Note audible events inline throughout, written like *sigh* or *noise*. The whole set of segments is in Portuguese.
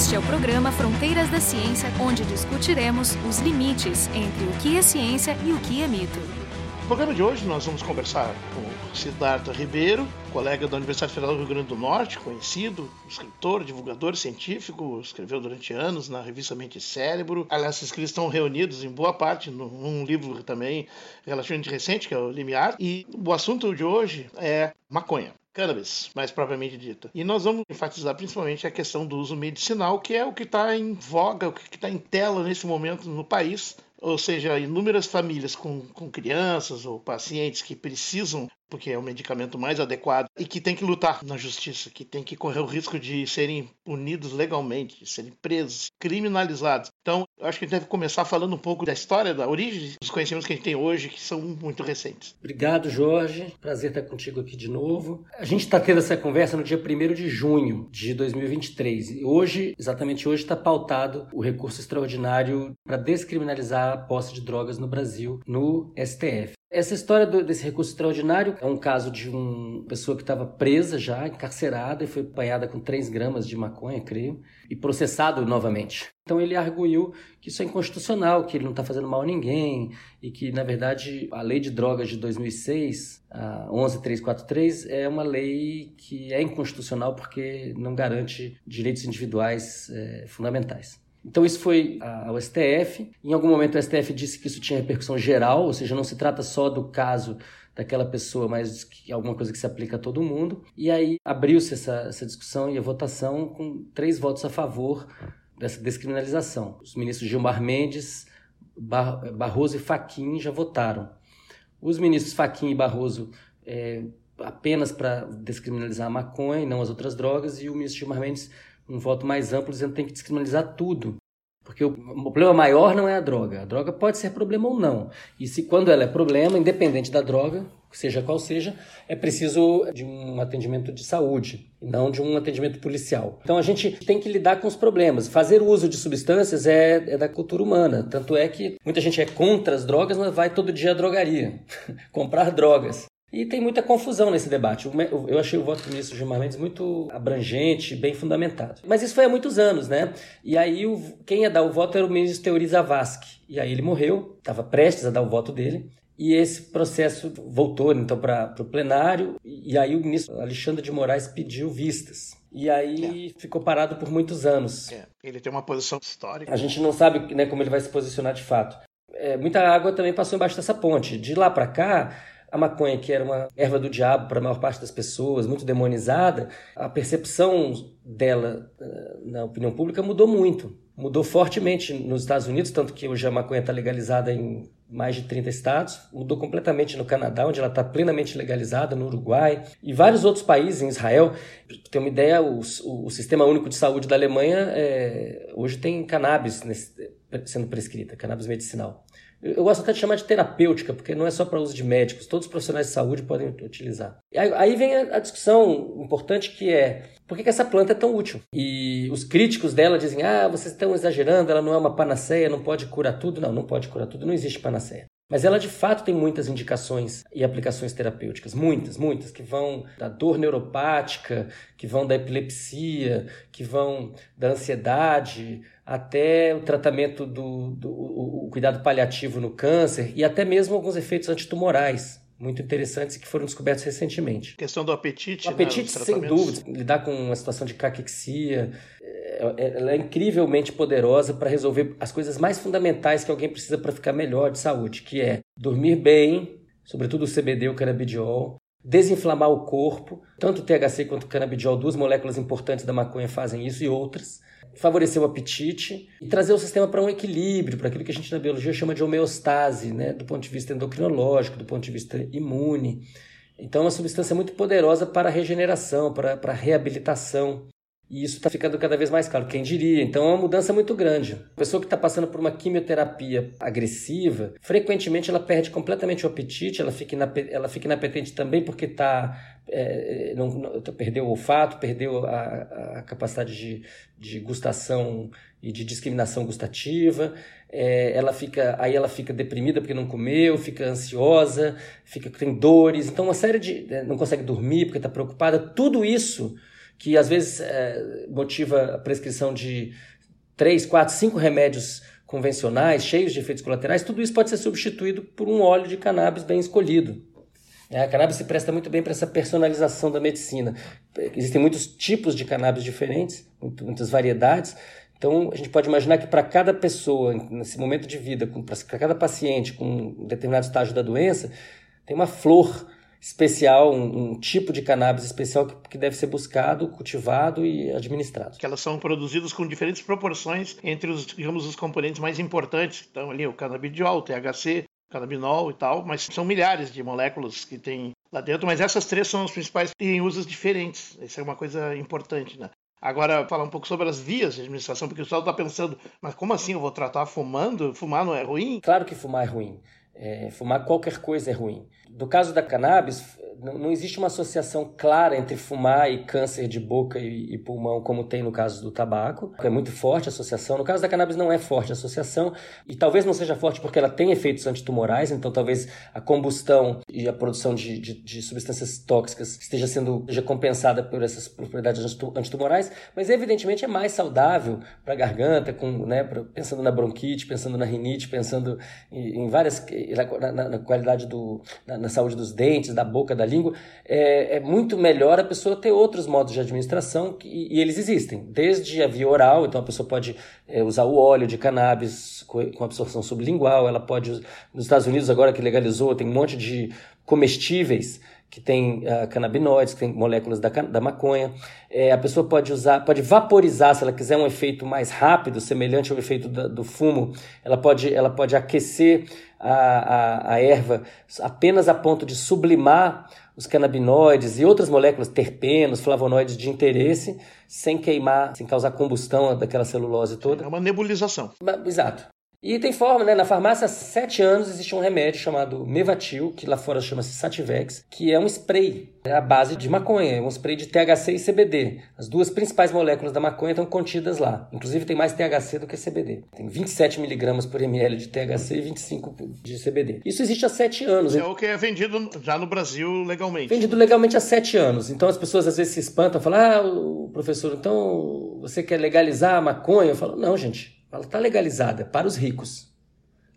Este é o programa Fronteiras da Ciência, onde discutiremos os limites entre o que é ciência e o que é mito. No programa de hoje nós vamos conversar com Siddhartha Ribeiro, colega da Universidade Federal do Rio Grande do Norte, conhecido, escritor, divulgador científico, escreveu durante anos na revista Mente e Cérebro. Aliás, esses escritos estão reunidos em boa parte num livro também relativamente recente, que é o Limiar. E o assunto de hoje é maconha cannabis, mais propriamente dita. E nós vamos enfatizar principalmente a questão do uso medicinal, que é o que está em voga, o que está em tela nesse momento no país. Ou seja, inúmeras famílias com, com crianças ou pacientes que precisam porque é o medicamento mais adequado e que tem que lutar na justiça, que tem que correr o risco de serem punidos legalmente, de serem presos, criminalizados. Então, acho que a gente deve começar falando um pouco da história, da origem dos conhecimentos que a gente tem hoje, que são muito recentes. Obrigado, Jorge. Prazer estar contigo aqui de novo. A gente está tendo essa conversa no dia 1 de junho de 2023. E hoje, exatamente hoje, está pautado o recurso extraordinário para descriminalizar a posse de drogas no Brasil, no STF. Essa história do, desse recurso extraordinário é um caso de uma pessoa que estava presa já, encarcerada, e foi apanhada com 3 gramas de maconha, creio, e processado novamente. Então ele arguiu que isso é inconstitucional, que ele não está fazendo mal a ninguém, e que, na verdade, a lei de drogas de 2006, a 11343, é uma lei que é inconstitucional porque não garante direitos individuais é, fundamentais. Então isso foi ao STF. Em algum momento o STF disse que isso tinha repercussão geral, ou seja, não se trata só do caso daquela pessoa, mas que alguma coisa que se aplica a todo mundo. E aí abriu-se essa, essa discussão e a votação com três votos a favor dessa descriminalização. Os ministros Gilmar Mendes, Bar Barroso e Faquim já votaram. Os ministros Faquim e Barroso é, apenas para descriminalizar a maconha e não as outras drogas, e o ministro Gilmar Mendes um voto mais amplo dizendo que tem que descriminalizar tudo. Porque o, problema maior não é a droga. A droga pode ser problema ou não. E se quando ela é problema, independente da droga, seja qual seja, é preciso de um atendimento de saúde e não de um atendimento policial. Então a gente tem que lidar com os problemas. Fazer uso de substâncias é, é da cultura humana. Tanto é que muita gente é contra as drogas, mas vai todo dia à drogaria *laughs* comprar drogas. E tem muita confusão nesse debate. Eu achei o voto do ministro Gilmar Mendes muito abrangente, bem fundamentado. Mas isso foi há muitos anos, né? E aí o, quem ia dar o voto era o ministro Teori Zavascki. E aí ele morreu, estava prestes a dar o voto dele. E esse processo voltou então para o plenário. E aí o ministro Alexandre de Moraes pediu vistas. E aí é. ficou parado por muitos anos. É. Ele tem uma posição histórica. A gente não sabe né, como ele vai se posicionar de fato. É, muita água também passou embaixo dessa ponte. De lá para cá, a maconha, que era uma erva do diabo para a maior parte das pessoas, muito demonizada, a percepção dela eh, na opinião pública mudou muito. Mudou fortemente nos Estados Unidos, tanto que hoje a maconha está legalizada em mais de 30 estados, mudou completamente no Canadá, onde ela está plenamente legalizada, no Uruguai e vários outros países, em Israel. Para ter uma ideia, o, o, Sistema Único de Saúde da Alemanha é, hoje tem cannabis nesse, sendo prescrita, cannabis medicinal. Eu gosto até de chamar de terapêutica, porque não é só para uso de médicos, todos os profissionais de saúde podem utilizar. Aí vem a discussão importante que é por que, essa planta é tão útil? E os críticos dela dizem: ah, vocês estão exagerando, ela não é uma panaceia, não pode curar tudo. Não, não pode curar tudo, não existe panaceia. Mas ela de fato tem muitas indicações e aplicações terapêuticas, muitas, muitas, que vão da dor neuropática, que vão da epilepsia, que vão da ansiedade, até o tratamento do, do o, cuidado paliativo no câncer e até mesmo alguns efeitos antitumorais muito interessantes que foram descobertos recentemente. A questão do apetite. O apetite, né, sem dúvida. Lidar com uma situação de caquexia. É, é, ela é incrivelmente poderosa para resolver as coisas mais fundamentais que alguém precisa para ficar melhor de saúde, que é dormir bem, sobretudo o CBD, o canabidiol, desinflamar o corpo, tanto o THC quanto o canabidiol, duas moléculas importantes da maconha fazem isso e outras favorecer o apetite e trazer o sistema para um equilíbrio, para aquilo que a gente na biologia chama de homeostase, né? do ponto de vista endocrinológico, do ponto de vista imune. Então, é uma substância muito poderosa para a regeneração, para, para a reabilitação. E isso está ficando cada vez mais claro, quem diria? Então é uma mudança muito grande. A pessoa que está passando por uma quimioterapia agressiva, frequentemente ela perde completamente o apetite, ela fica, ela fica inapetente também porque está é, não, não, perdeu o olfato, perdeu a, a capacidade de, de gustação e de discriminação gustativa. É, ela fica, aí ela fica deprimida porque não comeu, fica ansiosa, fica tem dores, então uma série de não consegue dormir porque está preocupada. Tudo isso que às vezes é, motiva a prescrição de três, quatro, cinco remédios convencionais, cheios de efeitos colaterais, tudo isso pode ser substituído por um óleo de cannabis bem escolhido. É, a cannabis se presta muito bem para essa personalização da medicina. Existem muitos tipos de cannabis diferentes, muitas variedades. Então, a gente pode imaginar que para cada pessoa, nesse momento de vida, para cada paciente com um determinado estágio da doença, tem uma flor especial, um, um, tipo de cannabis especial que, que, deve ser buscado, cultivado e administrado. Que elas são produzidas com diferentes proporções entre os, digamos, os componentes mais importantes. Então ali o canabidiol, o THC, canabinol e tal, mas são milhares de moléculas que tem lá dentro, mas essas três são as principais em usos diferentes. Isso é uma coisa importante, né? Agora, falar um pouco sobre as vias de administração, porque o pessoal está pensando, mas como assim eu vou tratar fumando? Fumar não é ruim? Claro que fumar é ruim. É, fumar qualquer coisa é ruim. No caso da cannabis, não existe uma associação clara entre fumar e câncer de boca e, pulmão, como tem no caso do tabaco. É muito forte a associação. No caso da cannabis, não é forte a associação, e talvez não seja forte porque ela tem efeitos antitumorais, então talvez a combustão e a produção de, de, de substâncias tóxicas esteja sendo esteja compensada por essas propriedades antitumorais, mas evidentemente é mais saudável para a garganta, com, né, pensando na bronquite, pensando na rinite, pensando em, várias. Na, na qualidade do. Na, na saúde dos dentes, da boca, da língua, é, é, muito melhor a pessoa ter outros modos de administração que, e eles existem. Desde a via oral, então a pessoa pode é, usar o óleo de cannabis com, absorção sublingual, ela pode, nos Estados Unidos agora que legalizou, tem um monte de comestíveis que tem uh, canabinoides, que tem moléculas da, da maconha. É, a pessoa pode usar, pode vaporizar, se ela quiser um efeito mais rápido, semelhante ao efeito da, do fumo, ela pode, ela pode aquecer a, a, a erva apenas a ponto de sublimar os canabinoides e outras moléculas, terpenos, flavonoides de interesse, sem queimar, sem causar combustão daquela celulose toda. É uma nebulização. Exato. E tem forma, né? Na farmácia há sete anos existe um remédio chamado Mevatil, que lá fora chama-se Sativex, que é um spray é a base de maconha, é um spray de THC e CBD. As duas principais moléculas da maconha estão contidas lá. Inclusive tem mais THC do que CBD. Tem 27 miligramas por ml de THC e 25 de CBD. Isso existe há sete anos. É o que é vendido já no Brasil legalmente. Vendido legalmente há sete anos. Então as pessoas às vezes se espantam, falam, ah, o professor, então você quer legalizar a maconha? Eu falo, não, gente. Ela está legalizada para os ricos.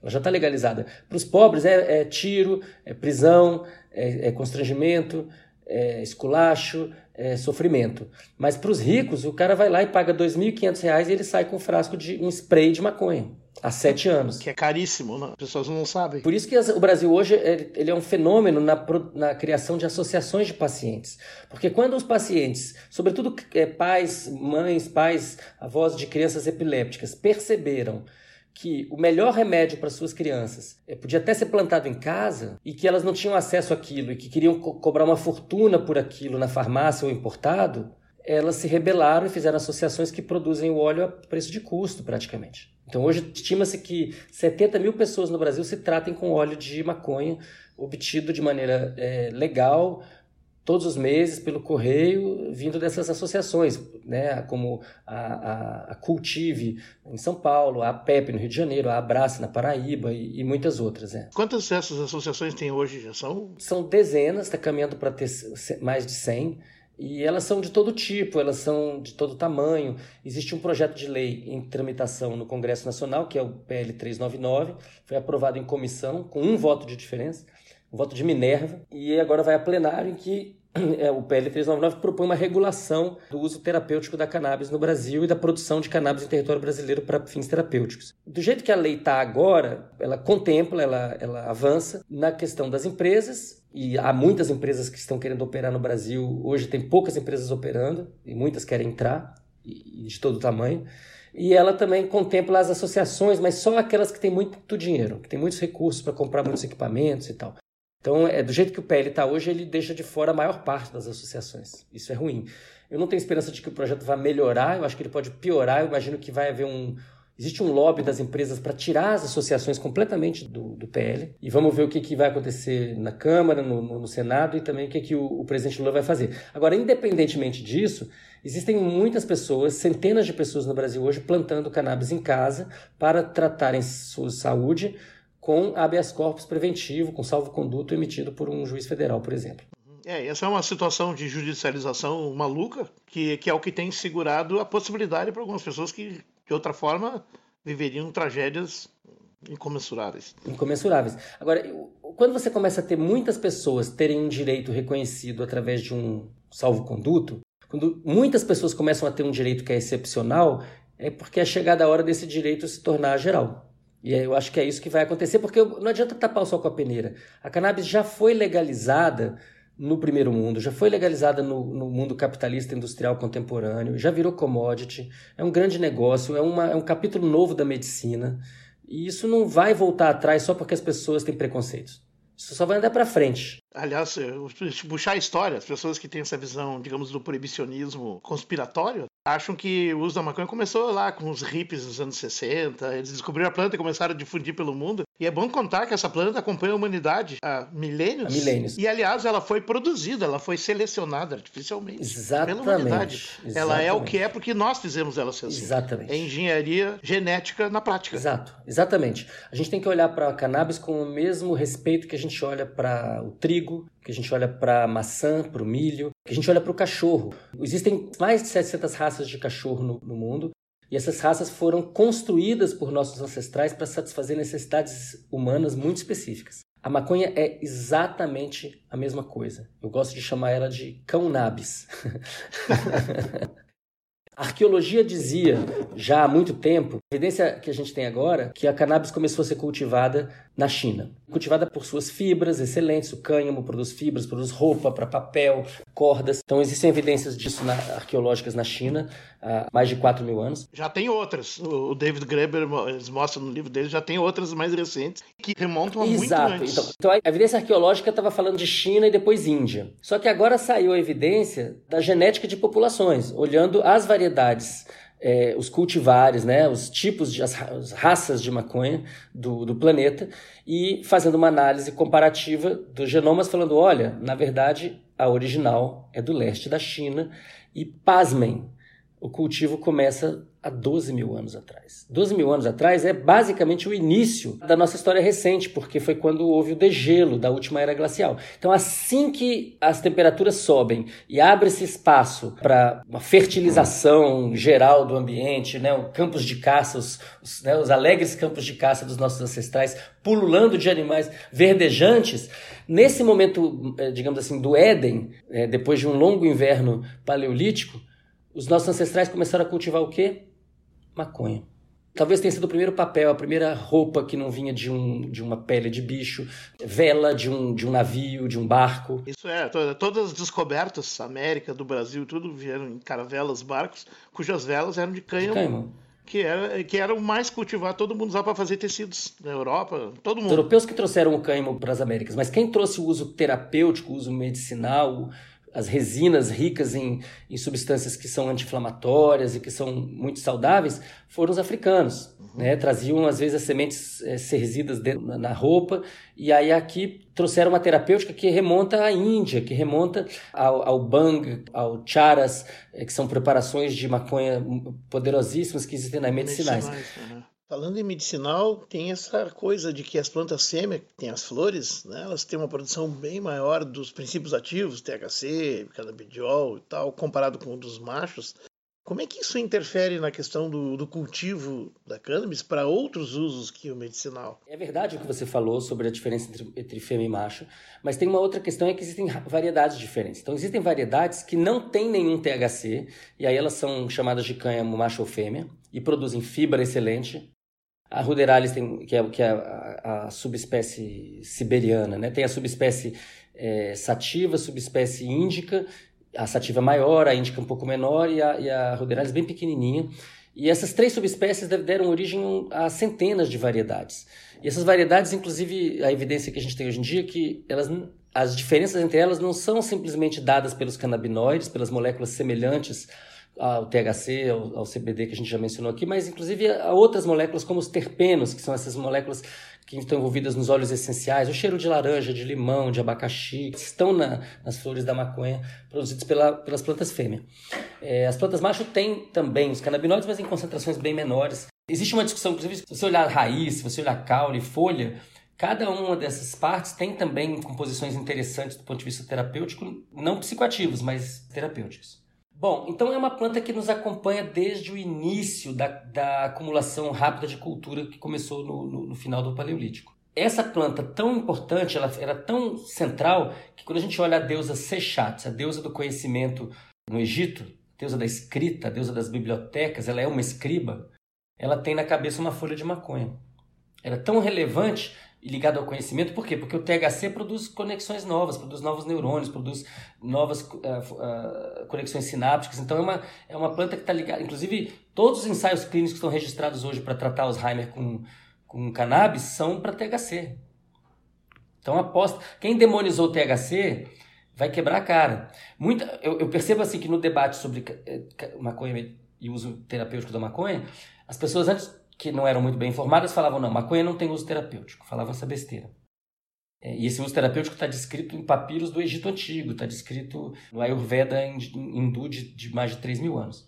Ela já está legalizada. Para os pobres é, é, tiro, é prisão, é, é constrangimento, é esculacho, é sofrimento. Mas para os ricos, o cara vai lá e paga R$ 2.500 e ele sai com um frasco de um spray de maconha há sete anos. Que é caríssimo, né? as pessoas não sabem. Por isso que o Brasil hoje ele é um fenômeno na, na criação de associações de pacientes. Porque quando os pacientes, sobretudo é, pais, mães, pais, avós de crianças epilépticas, perceberam que o melhor remédio para suas crianças é, podia até ser plantado em casa e que elas não tinham acesso àquilo e que queriam co cobrar uma fortuna por aquilo na farmácia ou importado, elas se rebelaram e fizeram associações que produzem o óleo a preço de custo, praticamente. Então, hoje, estima-se que 70 mil pessoas no Brasil se tratem com óleo de maconha obtido de maneira é, legal, todos os meses, pelo correio, vindo dessas associações, né? como a, a, a Cultive em São Paulo, a PEP no Rio de Janeiro, a Abraça na Paraíba e, e muitas outras. Né? Quantas dessas associações tem hoje? Já são? São dezenas, está caminhando para ter mais de 100. E elas são de todo tipo, elas são de todo tamanho. Existe um projeto de lei em tramitação no Congresso Nacional, que é o PL 399, foi aprovado em comissão com um voto de diferença, um voto de Minerva, e agora vai a plenário em que *clears throat* é, o PL 399 propõe uma regulação do uso terapêutico da cannabis no Brasil e da produção de cannabis em território brasileiro para fins terapêuticos. Do jeito que a lei está agora, ela contempla, ela, ela avança na questão das empresas e há muitas empresas que estão querendo operar no Brasil. Hoje tem poucas empresas operando e muitas querem entrar, e de todo tamanho. E ela também contempla as associações, mas só aquelas que têm muito dinheiro, que têm muitos recursos para comprar muitos equipamentos e tal. Então, é, do jeito que o PL está hoje, ele deixa de fora a maior parte das associações. Isso é ruim. Eu não tenho esperança de que o projeto vá melhorar, eu acho que ele pode piorar. Eu imagino que vai haver um, Existe um lobby das empresas para tirar as associações completamente do, do, PL. E vamos ver o que, que vai acontecer na Câmara, no, no, no Senado e também o que, que o, o, presidente Lula vai fazer. Agora, independentemente disso, existem muitas pessoas, centenas de pessoas no Brasil hoje, plantando cannabis em casa para tratarem sua saúde com habeas corpus preventivo, com salvo-conduto emitido por um juiz federal, por exemplo. É, essa é uma situação de judicialização maluca, que, que é o que tem segurado a possibilidade para algumas pessoas que, de outra forma, viveriam tragédias incomensuráveis. Incomensuráveis. Agora, quando você começa a ter muitas pessoas terem um direito reconhecido através de um salvo-conduto, quando muitas pessoas começam a ter um direito que é excepcional, é porque é chegada a hora desse direito se tornar geral. E eu acho que é isso que vai acontecer, porque não adianta tapar o sol com a peneira. A cannabis já foi legalizada no primeiro mundo, já foi legalizada no, no, mundo capitalista industrial contemporâneo, já virou commodity, é um grande negócio, é, uma, é um capítulo novo da medicina. E isso não vai voltar atrás só porque as pessoas têm preconceitos. Isso só vai andar para frente. Aliás, puxar a história, as pessoas que têm essa visão, digamos, do proibicionismo conspiratório, acham que o uso da maconha começou lá com os hippies nos anos 60, eles descobriram a planta e começaram a difundir pelo mundo. E é bom contar que essa planta acompanha a humanidade há milênios. Há milênios. E, aliás, ela foi produzida, ela foi selecionada artificialmente Exatamente. pela humanidade. Exatamente. Ela é o que é porque nós fizemos ela ser assim. Exatamente. É engenharia genética na prática. Exato, exatamente. A gente tem que olhar para a cannabis com o mesmo respeito que a gente olha para o trigo, que a gente olha para a maçã, para o milho, que a gente olha para o cachorro. Existem mais de 700 raças de cachorro no, no mundo. E essas raças foram construídas por nossos ancestrais para satisfazer necessidades humanas muito específicas. A maconha é exatamente a mesma coisa. Eu gosto de chamar ela de cão nabis. *laughs* A arqueologia dizia, já há muito tempo, a evidência que a gente tem agora, que a cannabis começou a ser cultivada na China. Cultivada por suas fibras excelentes, o cânhamo produz fibras, produz roupa para papel, cordas. Então existem evidências disso na, arqueológicas na China há mais de 4 mil anos. Já tem outras. O David Graeber, eles mostram no livro dele, já tem outras mais recentes que remontam a Exato. muito antes. Então, então a evidência arqueológica estava falando de China e depois Índia. Só que agora saiu a evidência da genética de populações, olhando as variedades é, os cultivares, né, os tipos de as, as raças de maconha do, do, planeta e fazendo uma análise comparativa dos genomas, falando: olha, na verdade a original é do leste da China e pasmem, o cultivo começa há 12 mil anos atrás. 12 mil anos atrás é basicamente o início da nossa história recente, porque foi quando houve o degelo da última era glacial. Então, assim que as temperaturas sobem e abre-se espaço para uma fertilização geral do ambiente, né, os campos de caça, os, os, né, os alegres campos de caça dos nossos ancestrais, pululando de animais verdejantes, nesse momento, eh, digamos assim, do Éden, eh, depois de um longo inverno paleolítico, os nossos ancestrais começaram a cultivar o quê? maconha. Talvez tenha sido o primeiro papel, a primeira roupa que não vinha de, um, de uma pele de bicho, vela de um, de um navio, de um barco. Isso é, todas as descobertas, América, do Brasil, tudo vieram em caravelas, barcos, cujas velas eram de cânhamo. De cânhamo. Que era, que era o mais cultivado, todo mundo usava para fazer tecidos na Europa, todo mundo. Os europeus que trouxeram o cânhamo para as Américas, mas quem trouxe o uso terapêutico, o uso medicinal, as resinas ricas em, em substâncias que são anti-inflamatórias e que são muito saudáveis foram os africanos. Uhum. Né? Traziam, às vezes, as sementes é, serzidas dentro, na, na roupa, e aí aqui trouxeram uma terapêutica que remonta à Índia, que remonta ao, ao bang, ao charas, é, que são preparações de maconha poderosíssimas que existem nas medicinais. medicinais uhum. Falando em medicinal, tem essa coisa de que as plantas fêmeas, que têm as flores, né, elas têm uma produção bem maior dos princípios ativos, THC, canabidiol e tal, comparado com o dos machos. Como é que isso interfere na questão do, do cultivo da cannabis para outros usos que o medicinal? É verdade o que você falou sobre a diferença entre, entre fêmea e macho, mas tem uma outra questão é que existem variedades diferentes. Então existem variedades que não têm nenhum THC e aí elas são chamadas de cânhamo macho ou fêmea e produzem fibra excelente, a ruderalis tem, que é, que é a, a, subespécie siberiana, né? Tem a subespécie é, sativa, subespécie índica, a sativa maior, a índica um pouco menor e a, e a ruderalis bem pequenininha. E essas três subespécies deram origem a centenas de variedades. E essas variedades, inclusive, a evidência que a gente tem hoje em dia é que elas, as diferenças entre elas não são simplesmente dadas pelos canabinoides, pelas moléculas semelhantes ao THC, ao, ao, CBD que a gente já mencionou aqui, mas inclusive a outras moléculas como os terpenos, que são essas moléculas que estão envolvidas nos óleos essenciais, o cheiro de laranja, de limão, de abacaxi, que estão na, nas flores da maconha produzidos pela, pelas plantas fêmea. É, as plantas macho têm também os canabinoides, mas em concentrações bem menores. Existe uma discussão, inclusive, se você olhar raiz, se você olhar caule, folha, Cada uma dessas partes tem também composições interessantes do ponto de vista terapêutico, não psicoativos, mas terapêuticos. Bom, então é uma planta que nos acompanha desde o início da, da acumulação rápida de cultura que começou no, no, no final do Paleolítico. Essa planta tão importante, ela era tão central, que quando a gente olha a deusa Sechat, a deusa do conhecimento no Egito, a deusa da escrita, a deusa das bibliotecas, ela é uma escriba, ela tem na cabeça uma folha de maconha. Era tão relevante e ligado ao conhecimento, por quê? Porque o THC produz conexões novas, produz novos neurônios, produz novas uh, uh, conexões sinápticas. Então é uma, é uma planta que está ligada. Inclusive, todos os ensaios clínicos que estão registrados hoje para tratar Alzheimer com, com cannabis são para THC. Então aposta. Quem demonizou o THC vai quebrar a cara. Muita, eu, eu percebo assim que no debate sobre eh, maconha e uso terapêutico da maconha, as pessoas antes que não eram muito bem informadas falavam, não, maconha não tem uso terapêutico. Falavam essa besteira. É, e esse uso terapêutico está descrito em papiros do Egito Antigo, está descrito no Ayurveda hindu de, de mais de 3 mil anos.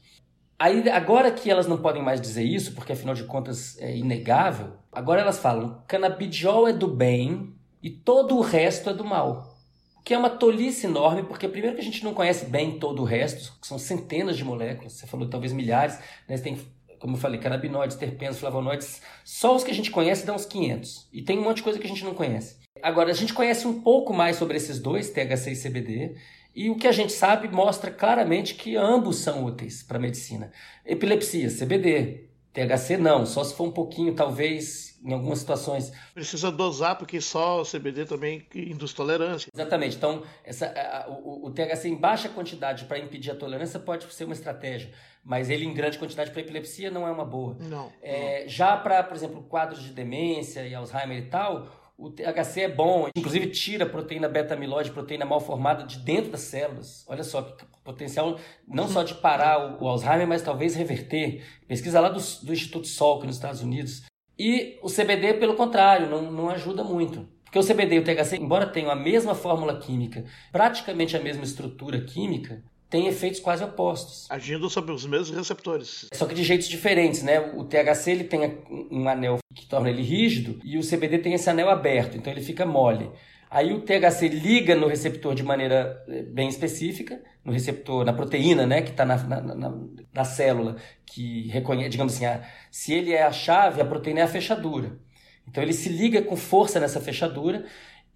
Aí, agora que elas não podem mais dizer isso, porque afinal de contas é inegável, agora elas falam: canabidiol é do bem e todo o resto é do mal. O que é uma tolice enorme, porque primeiro que a gente não conhece bem todo o resto, que são centenas de moléculas, você falou talvez milhares, né? Você tem como eu falei, canabinoides, terpenos, flavonoides, só os que a gente conhece dão uns 500. E tem um monte de coisa que a gente não conhece. Agora, a gente conhece um pouco mais sobre esses dois, THC e CBD, e o que a gente sabe mostra claramente que ambos são úteis para a medicina. Epilepsia, CBD. THC não, só se for um pouquinho, talvez, em algumas situações. Precisa dosar, porque só o CBD também induz tolerância. Exatamente. Então, essa, a, o, o THC em baixa quantidade para impedir a tolerância pode ser uma estratégia mas ele em grande quantidade para epilepsia não é uma boa. Não. É, já para, por exemplo, quadros de demência e Alzheimer e tal, o THC é bom, inclusive tira a proteína beta-amiloide, proteína mal formada de dentro das células. Olha só que potencial não só de parar o, o Alzheimer, mas talvez reverter. Pesquisa lá do, do Instituto Salk nos Estados Unidos. E o CBD, pelo contrário, não, não ajuda muito. Porque o CBD e o THC, embora tenham a mesma fórmula química, praticamente a mesma estrutura química, tem efeitos quase opostos. Agindo sobre os mesmos receptores. Só que de jeitos diferentes, né? O THC ele tem um anel que torna ele rígido e o CBD tem esse anel aberto, então ele fica mole. Aí o THC liga no receptor de maneira eh, bem específica, no receptor, na proteína, né, que está na, na, na, na, célula, que reconhece, digamos assim, a, se ele é a chave, a proteína é a fechadura. Então ele se liga com força nessa fechadura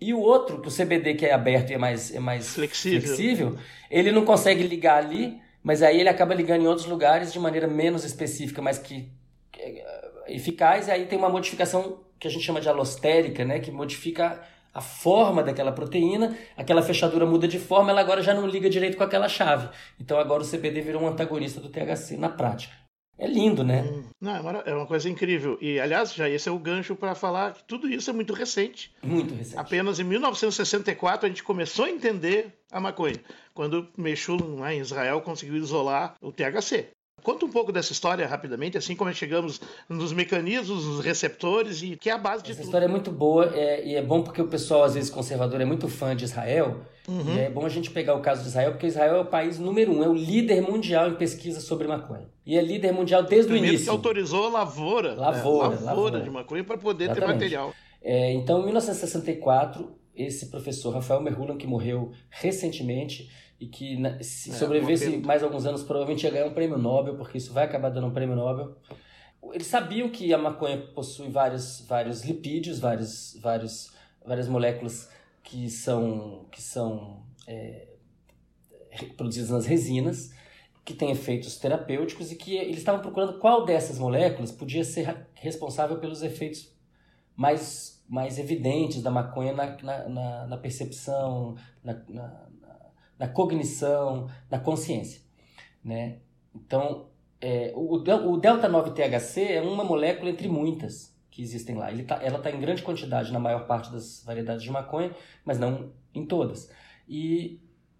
e o outro, o CBD que é aberto e é mais, é mais flexível. flexível, ele não consegue ligar ali, mas aí ele acaba ligando em outros lugares de maneira menos específica, mas que, que é eficaz. E aí tem uma modificação que a gente chama de alostérica, né, que modifica a forma daquela proteína, aquela fechadura muda de forma, ela agora já não liga direito com aquela chave. Então agora o CBD virou um antagonista do THC na prática. É lindo, né? Hum, não, é, é uma coisa incrível. E, aliás, já esse é o gancho para falar que tudo isso é muito recente. Muito recente. Apenas em 1964 a gente começou a entender a maconha, quando Meshullam, lá em Israel, conseguiu isolar o THC. Conta um pouco dessa história rapidamente, assim como chegamos nos mecanismos, nos receptores e que é a base de Essa tudo. história é muito boa é, e é bom porque o pessoal, às vezes, conservador, é muito fã de Israel. Uhum. E é bom a gente pegar o caso de Israel, porque Israel é o país número um, é o líder mundial em pesquisa sobre maconha. E é líder mundial desde o, início. que autorizou a lavoura, lavoura, né? lavoura, lavoura de maconha para poder Exatamente. ter material. É, então, em 1964, esse professor Rafael Merhulan, que morreu recentemente, e que se é, sobrevivesse mais alguns anos provavelmente ia ganhar um prêmio Nobel, porque isso vai acabar dando um prêmio Nobel. Eles sabiam que a maconha possui vários, vários lipídios, vários, vários, várias moléculas que são, que são é, produzidas nas resinas, que têm efeitos terapêuticos e que eles estavam procurando qual dessas moléculas podia ser responsável pelos efeitos mais, mais evidentes da maconha na, na, na, na percepção, na, na na cognição, na consciência. Né? Então, é, o, o delta 9 THC é uma molécula entre muitas que existem lá. Tá, ela está em grande quantidade na maior parte das variedades de maconha, mas não em todas. E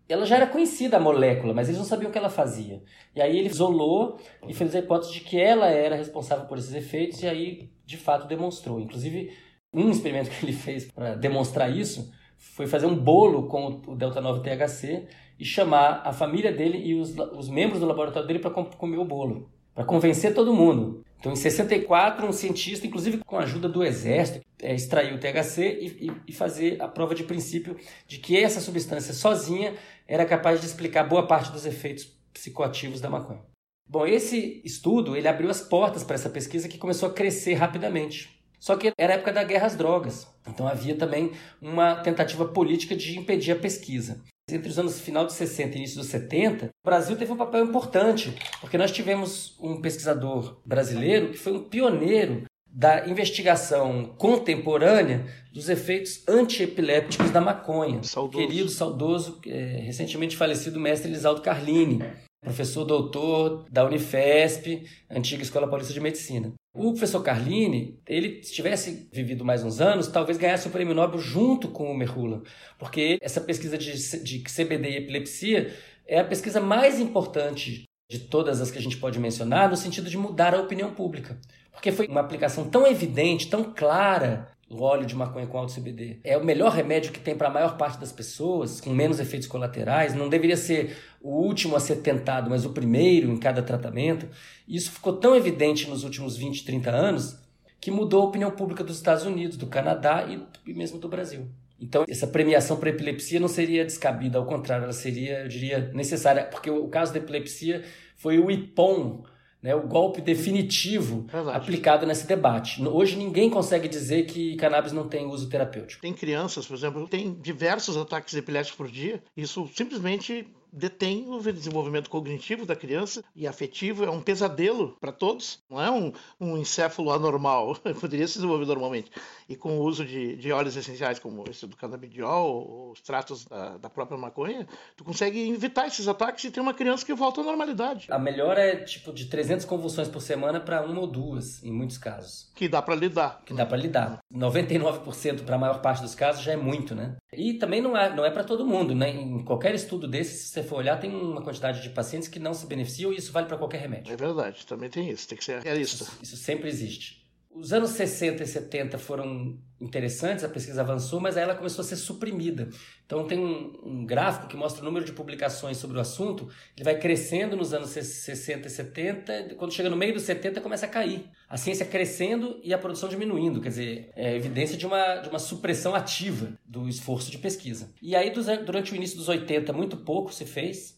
ela já era conhecida a molécula, mas eles não sabiam o que ela fazia. E aí ele isolou e fez a hipótese de que ela era responsável por esses efeitos, e aí de fato demonstrou. Inclusive, um experimento *laughs* que ele fez para demonstrar isso foi fazer um bolo com o Delta 9 THC e chamar a família dele e os, os membros do laboratório dele para comer o bolo, para convencer todo mundo. Então, em 64, um cientista, inclusive com a ajuda do exército, é, extraiu o THC e, e, e fazer a prova de princípio de que essa substância sozinha era capaz de explicar boa parte dos efeitos psicoativos da maconha. Bom, esse estudo ele abriu as portas para essa pesquisa que começou a crescer rapidamente. Só que era a época da guerra às drogas, então havia também uma tentativa política de impedir a pesquisa. Entre os anos final de 60 e início dos 70, o Brasil teve um papel importante, porque nós tivemos um pesquisador brasileiro que foi um pioneiro da investigação contemporânea dos efeitos antiepilépticos da maconha. Saudoso. Querido, saudoso, é, recentemente falecido mestre Elisaldo Carlini, professor doutor da Unifesp, antiga Escola Paulista de Medicina. O professor Carlini, ele se tivesse vivido mais uns anos, talvez ganhasse o prêmio Nobel junto com o Merhula, porque essa pesquisa de, de CBD e epilepsia é a pesquisa mais importante de todas as que a gente pode mencionar, no sentido de mudar a opinião pública. Porque foi uma aplicação tão evidente, tão clara o óleo de maconha com alto CBD. É o melhor remédio que tem para a maior parte das pessoas, com menos efeitos colaterais. Não deveria ser o último a ser tentado, mas o primeiro em cada tratamento. E isso ficou tão evidente nos últimos 20, 30 anos que mudou a opinião pública dos Estados Unidos, do Canadá e mesmo do Brasil. Então, essa premiação para epilepsia não seria descabida, ao contrário, ela seria, eu diria, necessária, porque o caso da epilepsia foi o IPOM, né, o golpe definitivo Verdade. aplicado nesse debate. Hoje ninguém consegue dizer que cannabis não tem uso terapêutico. Tem crianças, por exemplo, que têm diversos ataques epiléticos por dia. Isso simplesmente detém o desenvolvimento cognitivo da criança e afetivo. É um pesadelo para todos. Não é um, um encéfalo anormal. *laughs* Poderia se desenvolver normalmente. E com o uso de, de óleos essenciais, como esse do canabidiol, os tratos da, da própria maconha, tu consegue evitar esses ataques e ter uma criança que volta à normalidade. A melhora é tipo de 300 convulsões por semana para uma ou duas, em muitos casos. Que dá para lidar. Que dá para lidar. 99% para a maior parte dos casos já é muito, né? E também não é, não é para todo mundo, né? Em qualquer estudo desse, se você for olhar, tem uma quantidade de pacientes que não se beneficiam e isso vale para qualquer remédio. É verdade, também tem isso, tem que ser realista. Isso, isso sempre existe. Os anos 60 e 70 foram interessantes, a pesquisa avançou, mas aí ela começou a ser suprimida. Então tem um, um, gráfico que mostra o número de publicações sobre o assunto, ele vai crescendo nos anos 60 e 70, quando chega no meio dos 70 começa a cair. A ciência crescendo e a produção diminuindo, quer dizer, é evidência de uma, de uma supressão ativa do esforço de pesquisa. E aí durante o início dos 80 muito pouco se fez,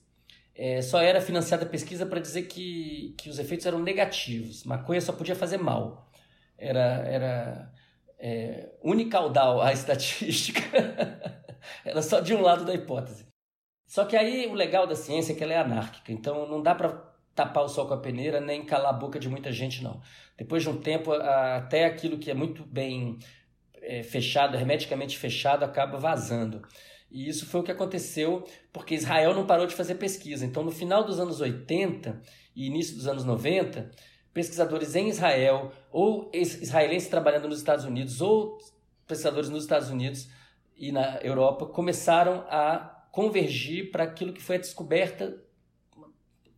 é, só era financiada pesquisa para dizer que, que os efeitos eram negativos, maconha só podia fazer mal era, era é, unicaudal a *laughs* estatística. era só de um lado da hipótese. Só que aí o legal da ciência é que ela é anárquica, então não dá para tapar o sol com a peneira nem calar a boca de muita gente, não. Depois de um tempo, até aquilo que é muito bem é, fechado, hermeticamente fechado, acaba vazando. E isso foi o que aconteceu porque Israel não parou de fazer pesquisa. Então, no final dos anos 80 e início dos anos 90, pesquisadores em Israel, ou israelenses trabalhando nos Estados Unidos, ou pesquisadores nos Estados Unidos e na Europa, começaram a convergir para aquilo que foi a descoberta,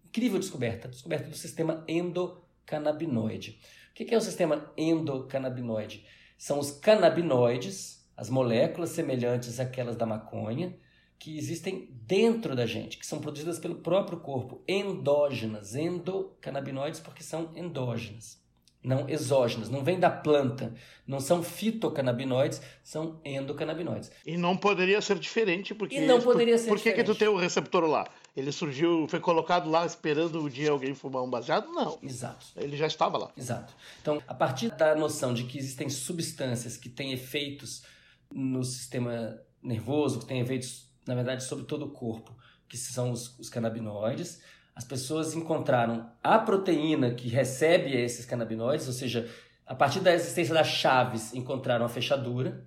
incrível descoberta, a descoberta do sistema endocannabinoide. O que é o sistema endocannabinoide? São os canabinoides, as moléculas semelhantes àquelas da maconha, que existem dentro da gente, que são produzidas pelo próprio corpo, endógenas, endocannabinoides, porque são endógenas, não exógenas, não vem da planta, não são fitocannabinoides, são endocannabinoides. E não poderia ser diferente, porque. E não poderia ser por, por que, diferente. que tu tem o receptor lá? Ele surgiu, foi colocado lá esperando o dia alguém fumar um baseado? Não. Exato. Ele já estava lá. Exato. Então, a partir da noção de que existem substâncias que têm efeitos no sistema nervoso, que têm efeitos na verdade, sobre todo o corpo, que são os, os canabinoides. As pessoas encontraram a proteína que recebe esses canabinoides, ou seja, a partir da existência das chaves, encontraram a fechadura.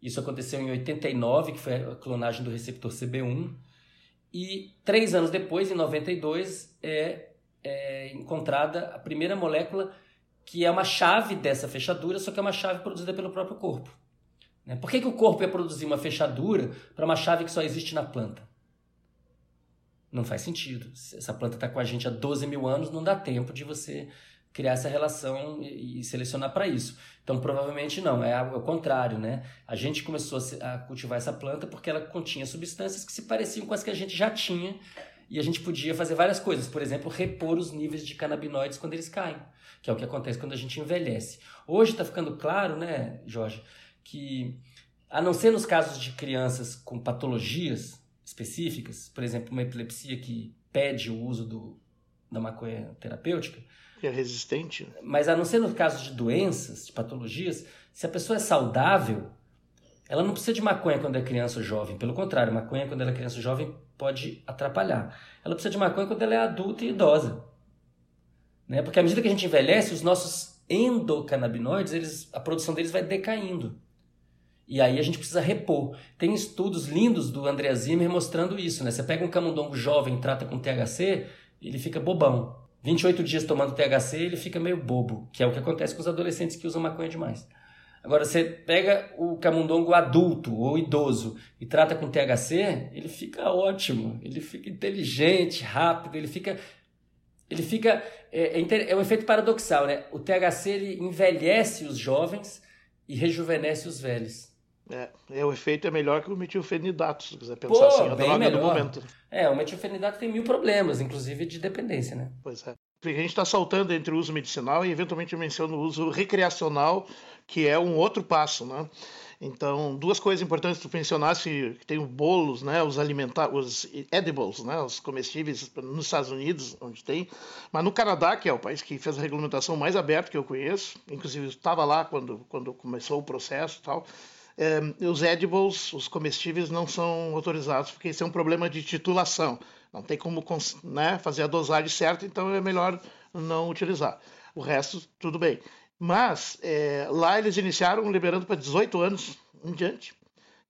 Isso aconteceu em 89, que foi a clonagem do receptor CB1. E três anos depois, em 92, é, é encontrada a primeira molécula que é uma chave dessa fechadura, só que é uma chave produzida pelo próprio corpo. Né? Por que, que o corpo ia produzir uma fechadura para uma chave que só existe na planta? Não faz sentido. Se essa planta está com a gente há 12 mil anos, não dá tempo de você criar essa relação e, selecionar para isso. Então, provavelmente não, é o contrário, né? A gente começou a cultivar essa planta porque ela continha substâncias que se pareciam com as que a gente já tinha e a gente podia fazer várias coisas. Por exemplo, repor os níveis de canabinoides quando eles caem, que é o que acontece quando a gente envelhece. Hoje está ficando claro, né, Jorge, que a não ser nos casos de crianças com patologias específicas, por exemplo, uma epilepsia que pede o uso do, da maconha terapêutica. Que é resistente. Né? Mas a não ser no caso de doenças, de patologias, se a pessoa é saudável, ela não precisa de maconha quando é criança ou jovem. Pelo contrário, maconha quando ela é criança ou jovem pode atrapalhar. Ela precisa de maconha quando ela é adulta e idosa. Né? Porque à medida que a gente envelhece, os nossos endocannabinoides, eles, a produção deles vai decaindo. E aí a gente precisa repor. Tem estudos lindos do André Zimmer mostrando isso. Né? Você pega um camundongo jovem, trata com THC, ele fica bobão. 28 dias tomando THC, ele fica meio bobo, que é o que acontece com os adolescentes que usam maconha demais. Agora, você pega o camundongo adulto ou idoso e trata com THC, ele fica ótimo, ele fica inteligente, rápido, ele fica. Ele fica. É, é, é um efeito paradoxal, né? O THC ele envelhece os jovens e rejuvenesce os velhos. É, é, o efeito é melhor que o metilfenidato, se quiser pensar Pô, assim, a droga melhor. do momento. É, o metilfenidato tem mil problemas, inclusive de dependência, né? Pois é. A gente está saltando entre o uso medicinal e eventualmente menciona o uso recreacional, que é um outro passo, né? Então, duas coisas importantes que tu mencionasse, que tem os bolos, né, os alimentar, os edibles, né, os comestíveis nos Estados Unidos, onde tem, mas no Canadá, que é o país que fez a regulamentação mais aberta que eu conheço, inclusive estava lá quando, quando começou o processo e tal, é, os edibles, os comestíveis, não são autorizados, porque isso é um problema de titulação. Não tem como né, fazer a dosagem certa, então é melhor não utilizar. O resto, tudo bem. Mas é, lá eles iniciaram liberando para 18 anos em diante.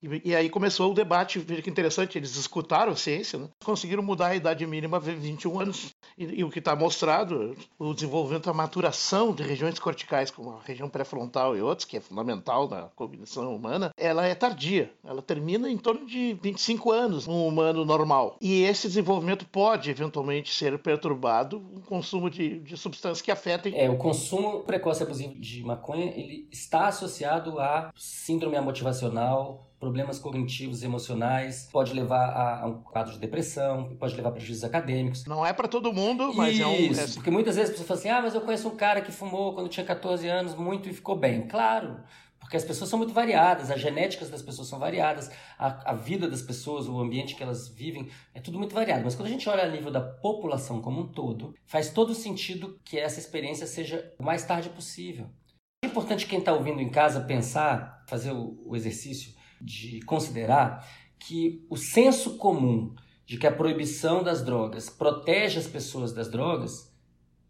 E, e, aí começou o debate, veja que interessante, eles escutaram a ciência, né? conseguiram mudar a idade mínima a 21 anos. E, e o que está mostrado, o desenvolvimento, a maturação de regiões corticais, como a região pré-frontal e outras, que é fundamental na cognição humana, ela é tardia. Ela termina em torno de 25 anos no humano normal. E esse desenvolvimento pode, eventualmente, ser perturbado com o consumo de, de substâncias que afetem... É, o consumo precoce abusivo de maconha, ele está associado a síndrome amotivacional, problemas cognitivos, emocionais, pode levar a, a, um quadro de depressão, pode levar a prejuízos acadêmicos. Não é para todo mundo, mas Isso, é um. Isso, porque muitas vezes a pessoa fala assim: ah, mas eu conheço um cara que fumou quando tinha 14 anos muito e ficou bem. Claro. Porque as pessoas são muito variadas, as genéticas das pessoas são variadas, a, a vida das pessoas, o ambiente que elas vivem, é tudo muito variado. Mas quando a gente olha a nível da população como um todo, faz todo sentido que essa experiência seja o mais tarde possível. É importante quem está ouvindo em casa pensar, fazer o, o exercício de considerar que o senso comum de que a proibição das drogas protege as pessoas das drogas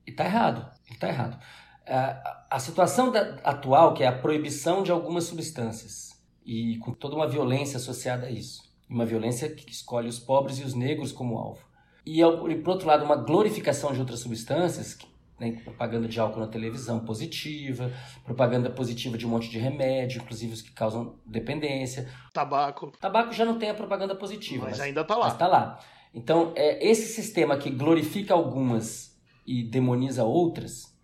está errado. Está errado. A, a situação da, atual, que é a proibição de algumas substâncias, e com toda uma violência associada a isso, uma violência que escolhe os pobres e os negros como alvo. E por outro lado, uma glorificação de outras substâncias, que né, propaganda de álcool na televisão positiva, propaganda positiva de um monte de remédio, inclusive os que causam dependência. Tabaco. Tabaco já não tem a propaganda positiva. Mas, mas ainda está lá. Mas está lá. Então, é, esse sistema que glorifica algumas e demoniza outras,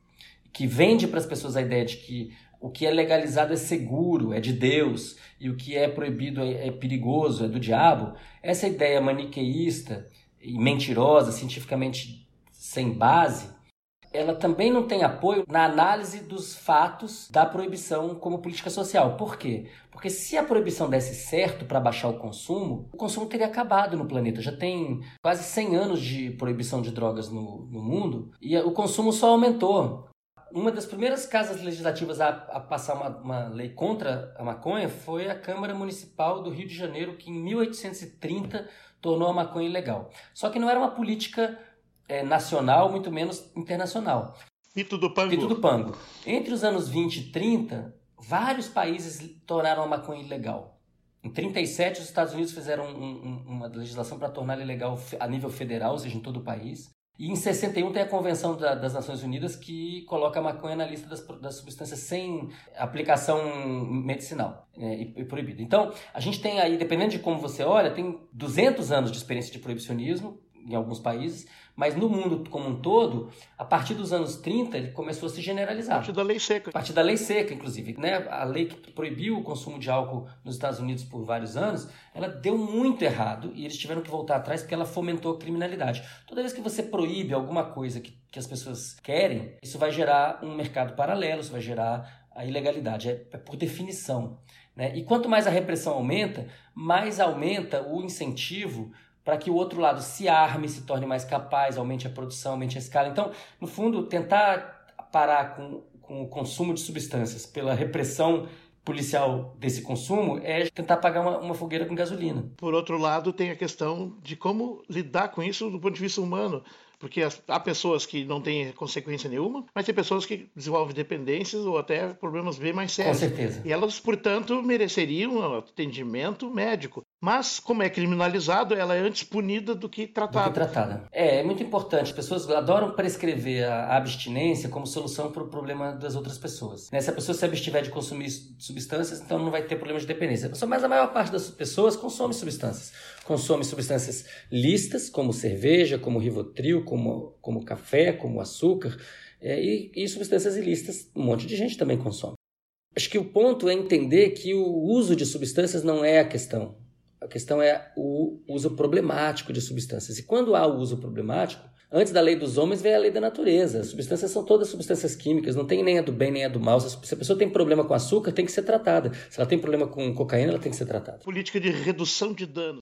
que vende para as pessoas a ideia de que o que é legalizado é seguro, é de Deus, e o que é proibido é, é perigoso, é do diabo, essa ideia maniqueísta e mentirosa, cientificamente sem base, ela também não tem apoio na análise dos fatos da proibição como política social. Por quê? Porque se a proibição desse certo para baixar o consumo, o consumo teria acabado no planeta. Já tem quase 100 anos de proibição de drogas no, no mundo e o consumo só aumentou. Uma das primeiras casas legislativas a, a passar uma, uma lei contra a maconha foi a Câmara Municipal do Rio de Janeiro, que em 1830 tornou a maconha ilegal. Só que não era uma política é, nacional, muito menos internacional. Pito do Pango. Pito do Pango. Entre os anos 20 e 30, vários países tornaram a maconha ilegal. Em 37, os Estados Unidos fizeram um, um, uma legislação para torná-la ilegal a nível federal, ou seja, em todo o país. E em 61 tem a Convenção da, das Nações Unidas que coloca a maconha na lista das, das substâncias sem aplicação medicinal né, e, e proibida. Então, a gente tem aí, dependendo de como você olha, tem 200 anos de experiência de proibicionismo, em alguns países, mas no mundo como um todo, a partir dos anos 30, ele começou a se generalizar. A partir da lei seca. A partir da lei seca, inclusive. Né? A lei que proibiu o consumo de álcool nos Estados Unidos por vários anos, ela deu muito errado e eles tiveram que voltar atrás porque ela fomentou a criminalidade. Toda vez que você proíbe alguma coisa que, que as pessoas querem, isso vai gerar um mercado paralelo, isso vai gerar a ilegalidade. É, é por definição. Né? E quanto mais a repressão aumenta, mais aumenta o incentivo para que o outro lado se arme, se torne mais capaz, aumente a produção, aumente a escala. Então, no fundo, tentar parar com, com o consumo de substâncias pela repressão policial desse consumo é tentar apagar uma, uma, fogueira com gasolina. Por outro lado, tem a questão de como lidar com isso do ponto de vista humano. Porque há pessoas que não têm consequência nenhuma, mas tem pessoas que desenvolvem dependências ou até problemas bem mais sérios. Com certeza. E elas, portanto, mereceriam atendimento médico. Mas, como é criminalizado, ela é antes punida do que tratada. Do que tratada. É, é muito importante. As pessoas adoram prescrever a abstinência como solução para o problema das outras pessoas. Né? Se a pessoa se abstiver de consumir substâncias, então não vai ter problema de dependência. Mas a maior parte das pessoas consome substâncias. Consome substâncias listas, como cerveja, como rivotril, como, como café, como açúcar, é, e, e substâncias ilícitas, um monte de gente também consome. Acho que o ponto é entender que o uso de substâncias não é a questão. A questão é o uso problemático de substâncias. E quando há o uso problemático, antes da lei dos homens vem a lei da natureza. As substâncias são todas substâncias químicas, não tem nem a do bem nem a do mal. Se a pessoa tem problema com açúcar, tem que ser tratada. Se ela tem problema com cocaína, ela tem que ser tratada. Política de redução de danos.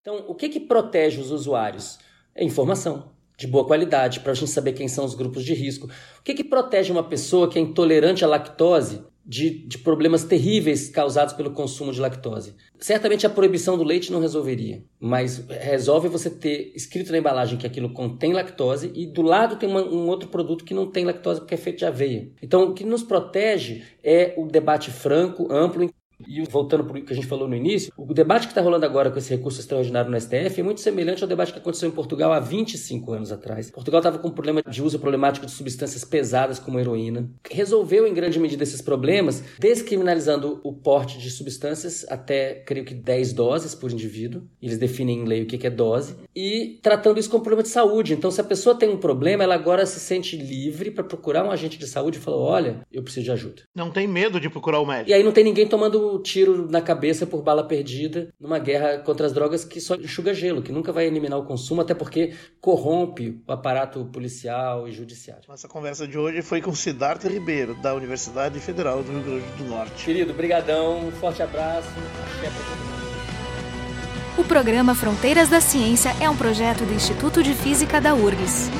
Então, o que, que protege os usuários? É informação de boa qualidade, para a gente saber quem são os grupos de risco. O que, que protege uma pessoa que é intolerante à lactose de, de, problemas terríveis causados pelo consumo de lactose. Certamente a proibição do leite não resolveria, mas resolve você ter escrito na embalagem que aquilo contém lactose e do lado tem uma, um outro produto que não tem lactose porque é feito de aveia. Então o que nos protege é o debate franco, amplo, e voltando para o que a gente falou no início, o debate que está rolando agora com esse recurso extraordinário no STF é muito semelhante ao debate que aconteceu em Portugal há 25 anos atrás. Portugal estava com um problema de uso problemático de substâncias pesadas como heroína. Resolveu em grande medida esses problemas descriminalizando o porte de substâncias até, creio que 10 doses por indivíduo. Eles definem em lei o que é dose. E tratando isso como problema de saúde. Então, se a pessoa tem um problema, ela agora se sente livre para procurar um agente de saúde e falar: olha, eu preciso de ajuda. Não tem medo de procurar o médico. E aí não tem ninguém tomando tiro na cabeça por bala perdida numa guerra contra as drogas que só enxuga gelo, que nunca vai eliminar o consumo, até porque corrompe o aparato policial e judiciário. Nossa conversa de hoje foi com Siddhartha Ribeiro, da Universidade Federal do Rio Grande do Norte. Querido, brigadão, um forte abraço, até pra todo mundo. O programa Fronteiras da Ciência é um projeto do Instituto de Física da URGS.